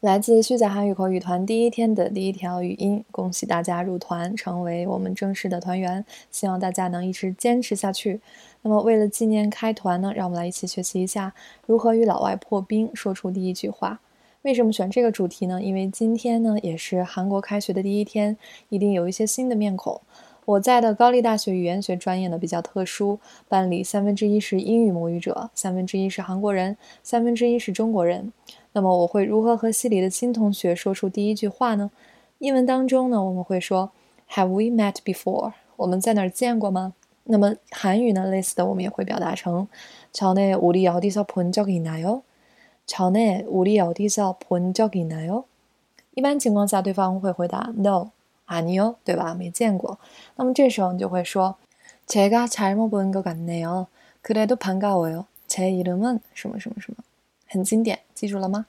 来自虚假韩语口语团第一天的第一条语音，恭喜大家入团，成为我们正式的团员。希望大家能一直坚持下去。那么，为了纪念开团呢，让我们来一起学习一下如何与老外破冰，说出第一句话。为什么选这个主题呢？因为今天呢，也是韩国开学的第一天，一定有一些新的面孔。我在的高丽大学语言学专业呢比较特殊，班里三分之一是英语母语者，三分之一是韩国人，三分之一是中国人。那么我会如何和系里的新同学说出第一句话呢？英文当中呢，我们会说 Have we met before？我们在哪儿见过吗？那么韩语呢，类似的我们也会表达成전에우리어디서본적이나요전에우리어디서본적이나요一般情况下，对方会回答 No， 아니 요， 对吧？没见过。那么这时候你就会说제가잘못본것같네 요。 그래도반가워 요。 제이름은什么什么什么。很经典，记住了吗？